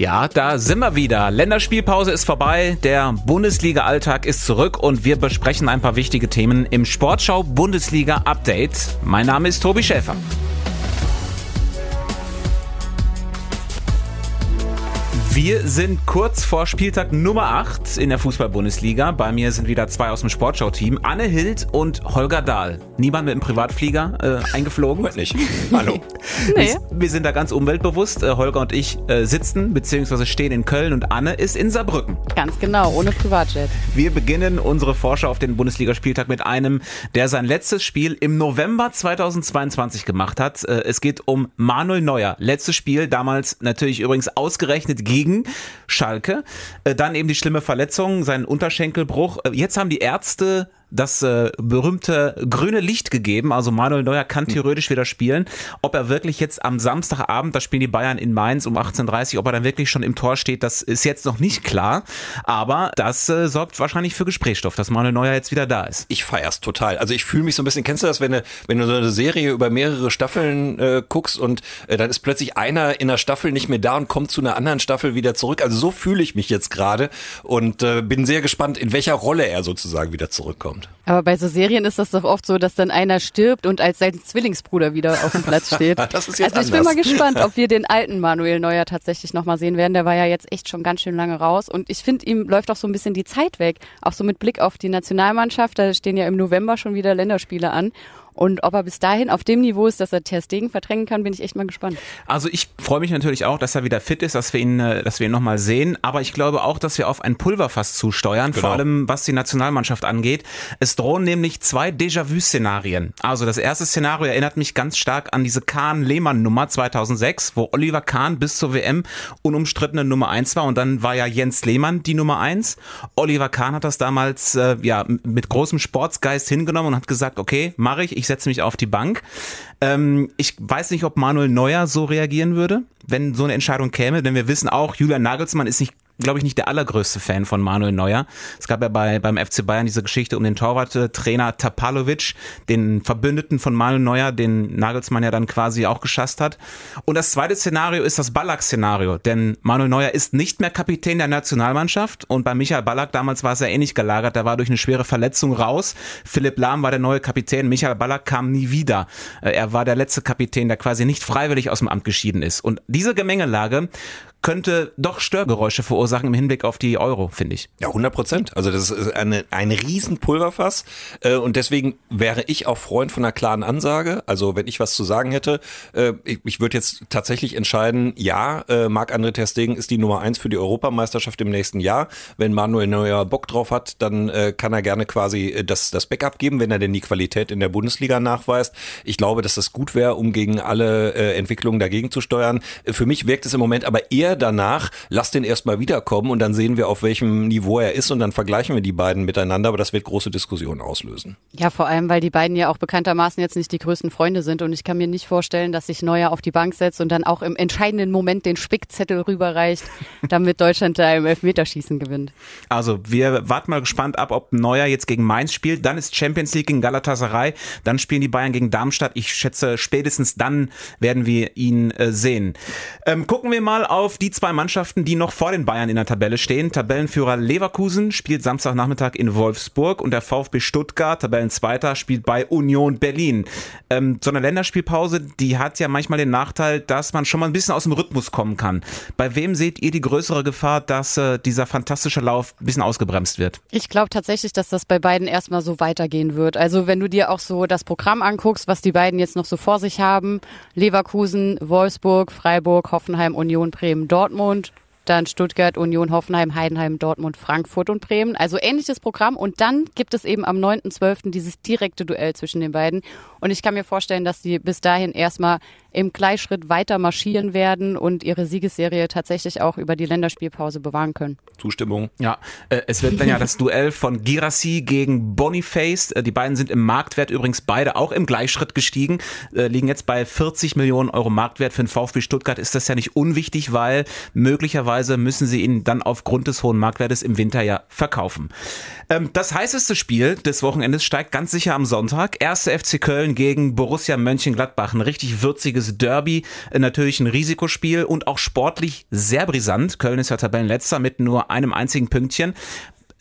Ja, da sind wir wieder. Länderspielpause ist vorbei, der Bundesliga-Alltag ist zurück und wir besprechen ein paar wichtige Themen im Sportschau Bundesliga Update. Mein Name ist Tobi Schäfer. Wir sind kurz vor Spieltag Nummer 8 in der Fußball-Bundesliga. Bei mir sind wieder zwei aus dem Sportschau-Team. Anne Hild und Holger Dahl. Niemand mit dem Privatflieger äh, eingeflogen? Heute nicht. Hallo. nee. wir, wir, sind da ganz umweltbewusst. Äh, Holger und ich äh, sitzen bzw. stehen in Köln und Anne ist in Saarbrücken. Ganz genau, ohne Privatjet. Wir beginnen unsere Vorschau auf den Bundesligaspieltag mit einem, der sein letztes Spiel im November 2022 gemacht hat. Äh, es geht um Manuel Neuer. Letztes Spiel, damals natürlich übrigens ausgerechnet gegen Schalke. Äh, dann eben die schlimme Verletzung, sein Unterschenkelbruch. Äh, jetzt haben die Ärzte das äh, berühmte grüne Licht gegeben. Also Manuel Neuer kann hm. theoretisch wieder spielen. Ob er wirklich jetzt am Samstagabend, da spielen die Bayern in Mainz um 18.30 Uhr, ob er dann wirklich schon im Tor steht, das ist jetzt noch nicht klar. Aber das äh, sorgt wahrscheinlich für Gesprächsstoff, dass Manuel Neuer jetzt wieder da ist. Ich feier's total. Also ich fühle mich so ein bisschen, kennst du das, wenn du, wenn du so eine Serie über mehrere Staffeln äh, guckst und äh, dann ist plötzlich einer in der Staffel nicht mehr da und kommt zu einer anderen Staffel wieder zurück. Also so fühle ich mich jetzt gerade und äh, bin sehr gespannt, in welcher Rolle er sozusagen wieder zurückkommt kommt. Aber bei so Serien ist das doch oft so, dass dann einer stirbt und als sein Zwillingsbruder wieder auf dem Platz steht. das ist jetzt also ich anders. bin mal gespannt, ob wir den alten Manuel Neuer tatsächlich nochmal sehen werden. Der war ja jetzt echt schon ganz schön lange raus und ich finde, ihm läuft auch so ein bisschen die Zeit weg. Auch so mit Blick auf die Nationalmannschaft. Da stehen ja im November schon wieder Länderspiele an. Und ob er bis dahin auf dem Niveau ist, dass er Ter Stegen verdrängen kann, bin ich echt mal gespannt. Also ich freue mich natürlich auch, dass er wieder fit ist, dass wir ihn, äh, dass wir ihn nochmal sehen. Aber ich glaube auch, dass wir auf ein Pulverfass zusteuern, genau. vor allem was die Nationalmannschaft angeht. Es drohen nämlich zwei Déjà-vu-Szenarien. Also das erste Szenario erinnert mich ganz stark an diese Kahn-Lehmann-Nummer 2006, wo Oliver Kahn bis zur WM unumstrittene Nummer eins war und dann war ja Jens Lehmann die Nummer eins. Oliver Kahn hat das damals äh, ja mit großem Sportsgeist hingenommen und hat gesagt, okay, mache ich, ich setze mich auf die Bank. Ähm, ich weiß nicht, ob Manuel Neuer so reagieren würde, wenn so eine Entscheidung käme, denn wir wissen auch, Julian Nagelsmann ist nicht glaube ich, nicht der allergrößte Fan von Manuel Neuer. Es gab ja bei, beim FC Bayern diese Geschichte um den Torwarttrainer Tapalovic, den Verbündeten von Manuel Neuer, den Nagelsmann ja dann quasi auch geschasst hat. Und das zweite Szenario ist das Ballack-Szenario, denn Manuel Neuer ist nicht mehr Kapitän der Nationalmannschaft und bei Michael Ballack damals war es ja ähnlich gelagert, der war durch eine schwere Verletzung raus. Philipp Lahm war der neue Kapitän, Michael Ballack kam nie wieder. Äh, er war der letzte Kapitän, der quasi nicht freiwillig aus dem Amt geschieden ist. Und diese Gemengelage könnte doch Störgeräusche verursachen im Hinblick auf die Euro, finde ich. Ja, 100 Prozent. Also das ist eine, ein Riesenpulverfass äh, und deswegen wäre ich auch Freund von einer klaren Ansage. Also wenn ich was zu sagen hätte, äh, ich, ich würde jetzt tatsächlich entscheiden, ja, äh, Marc-André Ter Stegen ist die Nummer eins für die Europameisterschaft im nächsten Jahr. Wenn Manuel Neuer Bock drauf hat, dann äh, kann er gerne quasi äh, das, das Backup geben, wenn er denn die Qualität in der Bundesliga nachweist. Ich glaube, dass das gut wäre, um gegen alle Entwicklungen dagegen zu steuern. Für mich wirkt es im Moment aber eher danach, lass den erstmal wiederkommen und dann sehen wir, auf welchem Niveau er ist und dann vergleichen wir die beiden miteinander, aber das wird große Diskussionen auslösen. Ja, vor allem, weil die beiden ja auch bekanntermaßen jetzt nicht die größten Freunde sind und ich kann mir nicht vorstellen, dass sich Neuer auf die Bank setzt und dann auch im entscheidenden Moment den Spickzettel rüberreicht, damit Deutschland da im Elfmeterschießen gewinnt. Also wir warten mal gespannt ab, ob Neuer jetzt gegen Mainz spielt, dann ist Champions League gegen Galatasaray, dann spielen die Bayern gegen Darmstadt. Ich schätze, spätestens dann werden wir ihn äh, sehen. Ähm, gucken wir mal auf die zwei Mannschaften, die noch vor den Bayern in der Tabelle stehen. Tabellenführer Leverkusen spielt Samstagnachmittag in Wolfsburg und der VfB Stuttgart, Tabellenzweiter, spielt bei Union Berlin. Ähm, so eine Länderspielpause, die hat ja manchmal den Nachteil, dass man schon mal ein bisschen aus dem Rhythmus kommen kann. Bei wem seht ihr die größere Gefahr, dass äh, dieser fantastische Lauf ein bisschen ausgebremst wird? Ich glaube tatsächlich, dass das bei beiden erstmal so weitergehen wird. Also wenn du dir auch so das Programm anguckst, was die beiden jetzt noch so vor sich haben, Leverkusen, Wolfsburg, Freiburg, Hoffenheim, Union, Bremen, Dortmund, dann Stuttgart, Union, Hoffenheim, Heidenheim, Dortmund, Frankfurt und Bremen. Also ähnliches Programm. Und dann gibt es eben am 9.12. dieses direkte Duell zwischen den beiden. Und ich kann mir vorstellen, dass sie bis dahin erstmal im Gleichschritt weiter marschieren werden und ihre Siegesserie tatsächlich auch über die Länderspielpause bewahren können. Zustimmung. Ja, äh, es wird dann ja das Duell von Girassi gegen Boniface. Äh, die beiden sind im Marktwert übrigens beide auch im Gleichschritt gestiegen, äh, liegen jetzt bei 40 Millionen Euro Marktwert. Für den VfB Stuttgart ist das ja nicht unwichtig, weil möglicherweise müssen sie ihn dann aufgrund des hohen Marktwertes im Winter ja verkaufen. Ähm, das heißeste Spiel des Wochenendes steigt ganz sicher am Sonntag. Erste FC Köln gegen Borussia Mönchengladbach. Ein richtig würziges einziges Derby äh, natürlich ein Risikospiel und auch sportlich sehr brisant. Köln ist ja Tabellenletzter mit nur einem einzigen Pünktchen.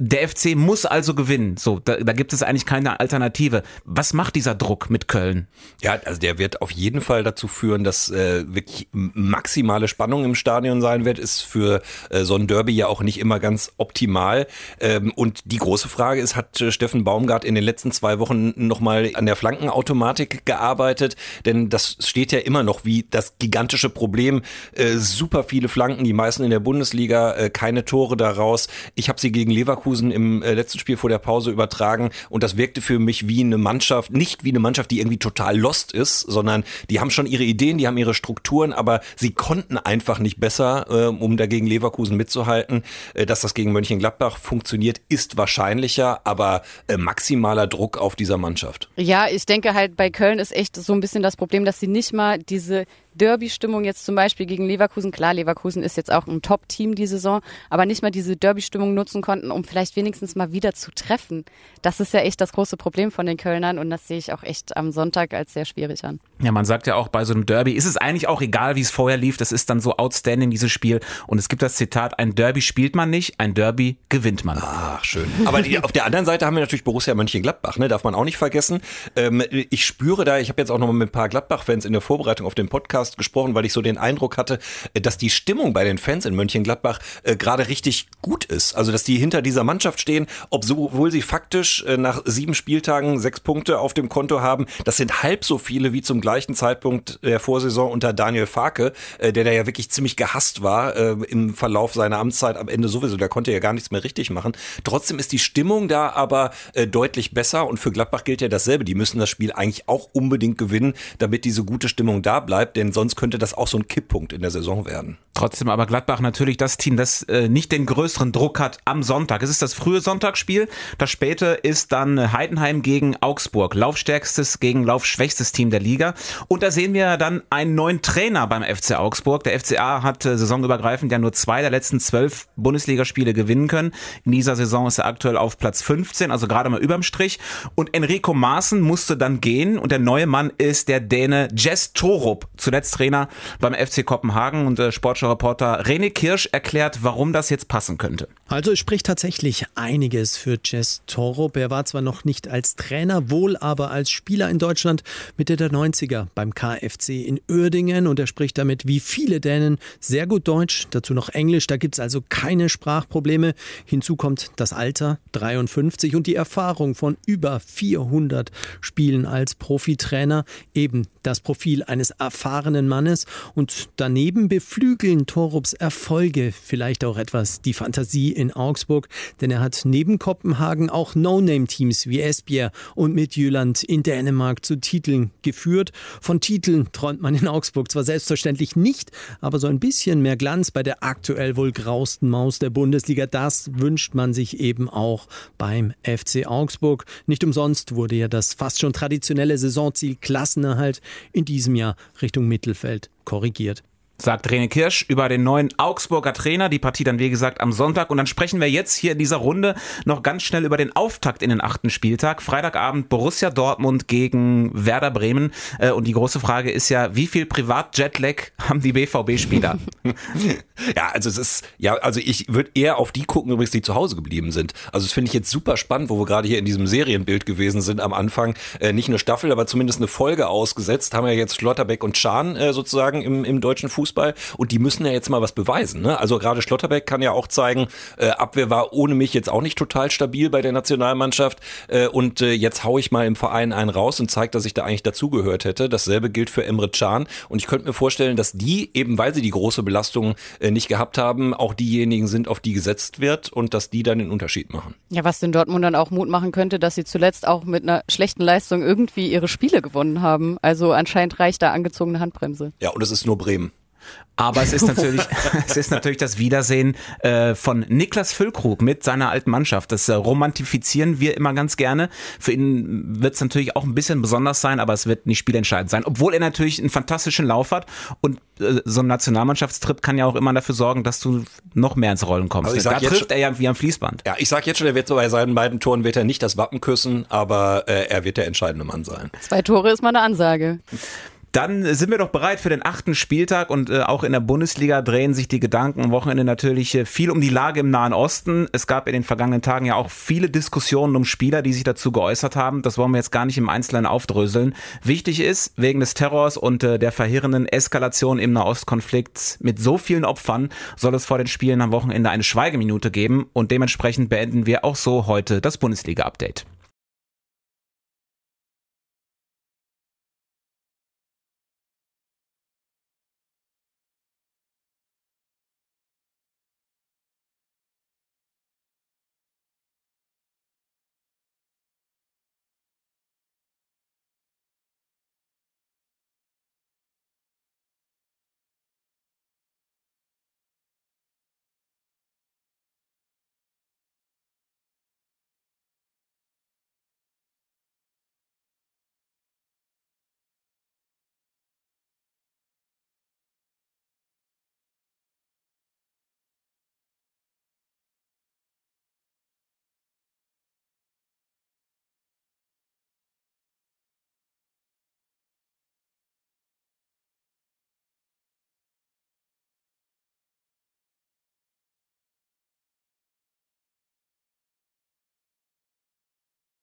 Der FC muss also gewinnen. So, da, da gibt es eigentlich keine Alternative. Was macht dieser Druck mit Köln? Ja, also der wird auf jeden Fall dazu führen, dass äh, wirklich maximale Spannung im Stadion sein wird. Ist für äh, so ein Derby ja auch nicht immer ganz optimal. Ähm, und die große Frage ist, hat äh, Steffen Baumgart in den letzten zwei Wochen nochmal an der Flankenautomatik gearbeitet? Denn das steht ja immer noch wie das gigantische Problem. Äh, super viele Flanken, die meisten in der Bundesliga, äh, keine Tore daraus. Ich habe sie gegen Leverkusen Leverkusen im äh, letzten Spiel vor der Pause übertragen und das wirkte für mich wie eine Mannschaft, nicht wie eine Mannschaft, die irgendwie total lost ist, sondern die haben schon ihre Ideen, die haben ihre Strukturen, aber sie konnten einfach nicht besser, äh, um dagegen Leverkusen mitzuhalten. Äh, dass das gegen Mönchengladbach funktioniert, ist wahrscheinlicher, aber äh, maximaler Druck auf dieser Mannschaft. Ja, ich denke halt bei Köln ist echt so ein bisschen das Problem, dass sie nicht mal diese Derby-Stimmung jetzt zum Beispiel gegen Leverkusen, klar, Leverkusen ist jetzt auch ein Top-Team die Saison, aber nicht mal diese Derby-Stimmung nutzen konnten, um vielleicht wenigstens mal wieder zu treffen. Das ist ja echt das große Problem von den Kölnern und das sehe ich auch echt am Sonntag als sehr schwierig an. Ja, man sagt ja auch bei so einem Derby, ist es eigentlich auch egal, wie es vorher lief, das ist dann so outstanding, dieses Spiel. Und es gibt das Zitat, ein Derby spielt man nicht, ein Derby gewinnt man. Ach, schön. Aber die, auf der anderen Seite haben wir natürlich Borussia Mönchengladbach, ne? darf man auch nicht vergessen. Ähm, ich spüre da, ich habe jetzt auch noch mal mit ein paar Gladbach-Fans in der Vorbereitung auf den Podcast Podcast gesprochen, weil ich so den Eindruck hatte, äh, dass die Stimmung bei den Fans in Mönchengladbach äh, gerade richtig gut ist. Also, dass die hinter dieser Mannschaft stehen, obwohl sie faktisch äh, nach sieben Spieltagen sechs Punkte auf dem Konto haben. Das sind halb so viele wie zum gleichen Zeitpunkt der Vorsaison unter Daniel Farke, der da ja wirklich ziemlich gehasst war im Verlauf seiner Amtszeit am Ende sowieso. Der konnte ja gar nichts mehr richtig machen. Trotzdem ist die Stimmung da aber deutlich besser und für Gladbach gilt ja dasselbe. Die müssen das Spiel eigentlich auch unbedingt gewinnen, damit diese gute Stimmung da bleibt, denn sonst könnte das auch so ein Kipppunkt in der Saison werden. Trotzdem aber Gladbach natürlich das Team, das äh, nicht den größeren Druck hat am Sonntag. Es ist das frühe Sonntagsspiel. Das späte ist dann Heidenheim gegen Augsburg. Laufstärkstes gegen laufschwächstes Team der Liga. Und da sehen wir dann einen neuen Trainer beim FC Augsburg. Der FCA hat äh, saisonübergreifend ja nur zwei der letzten zwölf Bundesligaspiele gewinnen können. In dieser Saison ist er aktuell auf Platz 15, also gerade mal überm Strich. Und Enrico Maaßen musste dann gehen und der neue Mann ist der Däne Jess Torup, zuletzt Trainer beim FC Kopenhagen und äh, Sportschau Reporter René Kirsch erklärt, warum das jetzt passen könnte. Also es spricht tatsächlich einiges für Jess Torup. Er war zwar noch nicht als Trainer, wohl aber als Spieler in Deutschland Mitte der 90er beim KFC in Uerdingen und er spricht damit wie viele Dänen sehr gut Deutsch, dazu noch Englisch. Da gibt es also keine Sprachprobleme. Hinzu kommt das Alter, 53 und die Erfahrung von über 400 Spielen als Profitrainer. Eben das Profil eines erfahrenen Mannes und daneben beflügeln Torups Erfolge vielleicht auch etwas die Fantasie in Augsburg, denn er hat neben Kopenhagen auch No-Name-Teams wie Esbjerg und Midtjylland in Dänemark zu Titeln geführt. Von Titeln träumt man in Augsburg zwar selbstverständlich nicht, aber so ein bisschen mehr Glanz bei der aktuell wohl grausten Maus der Bundesliga, das wünscht man sich eben auch beim FC Augsburg. Nicht umsonst wurde ja das fast schon traditionelle Saisonziel Klassenerhalt in diesem Jahr Richtung Mittelfeld korrigiert sagt Rene Kirsch über den neuen Augsburger Trainer. Die Partie dann, wie gesagt, am Sonntag. Und dann sprechen wir jetzt hier in dieser Runde noch ganz schnell über den Auftakt in den achten Spieltag. Freitagabend Borussia Dortmund gegen Werder Bremen. Äh, und die große Frage ist ja, wie viel Privat-Jetlag haben die BVB-Spieler? ja, also es ist, ja, also ich würde eher auf die gucken, übrigens, die zu Hause geblieben sind. Also das finde ich jetzt super spannend, wo wir gerade hier in diesem Serienbild gewesen sind am Anfang. Äh, nicht eine Staffel, aber zumindest eine Folge ausgesetzt. Haben ja jetzt Schlotterbeck und Schahn äh, sozusagen im, im deutschen Fußball Fußball und die müssen ja jetzt mal was beweisen. Ne? Also gerade Schlotterbeck kann ja auch zeigen, äh, Abwehr war ohne mich jetzt auch nicht total stabil bei der Nationalmannschaft äh, und äh, jetzt hau ich mal im Verein einen raus und zeige, dass ich da eigentlich dazugehört hätte. Dasselbe gilt für Emre Can und ich könnte mir vorstellen, dass die eben, weil sie die große Belastung äh, nicht gehabt haben, auch diejenigen sind, auf die gesetzt wird und dass die dann den Unterschied machen. Ja, was den Dortmund dann auch Mut machen könnte, dass sie zuletzt auch mit einer schlechten Leistung irgendwie ihre Spiele gewonnen haben. Also anscheinend reicht da angezogene Handbremse. Ja, und es ist nur Bremen. Aber es ist natürlich, es ist natürlich das Wiedersehen äh, von Niklas Füllkrug mit seiner alten Mannschaft. Das äh, romantifizieren wir immer ganz gerne. Für ihn wird es natürlich auch ein bisschen besonders sein, aber es wird nicht spielentscheidend sein. Obwohl er natürlich einen fantastischen Lauf hat und äh, so ein Nationalmannschaftstrip kann ja auch immer dafür sorgen, dass du noch mehr ins Rollen kommst. Also da trifft er ja wie am Fließband. Ja, ich sag jetzt schon, er wird so bei seinen beiden Toren wird er nicht das Wappen küssen, aber äh, er wird der entscheidende Mann sein. Zwei Tore ist mal eine Ansage. Dann sind wir doch bereit für den achten Spieltag und äh, auch in der Bundesliga drehen sich die Gedanken am Wochenende natürlich äh, viel um die Lage im Nahen Osten. Es gab in den vergangenen Tagen ja auch viele Diskussionen um Spieler, die sich dazu geäußert haben. Das wollen wir jetzt gar nicht im Einzelnen aufdröseln. Wichtig ist, wegen des Terrors und äh, der verheerenden Eskalation im Nahostkonflikt mit so vielen Opfern soll es vor den Spielen am Wochenende eine Schweigeminute geben und dementsprechend beenden wir auch so heute das Bundesliga-Update.